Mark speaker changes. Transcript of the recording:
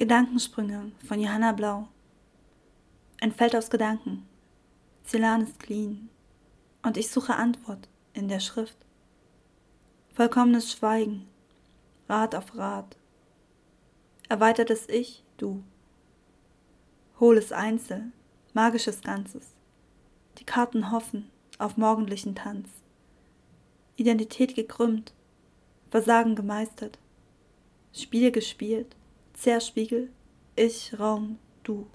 Speaker 1: Gedankensprünge von Johanna Blau. Ein Feld aus Gedanken. Celan ist clean. Und ich suche Antwort in der Schrift. Vollkommenes Schweigen. Rat auf Rat. Erweitertes Ich, du. Hohles Einzel, magisches Ganzes. Die Karten hoffen auf morgendlichen Tanz. Identität gekrümmt, Versagen gemeistert. Spiel gespielt, Zerspiegel, ich, Raum, du.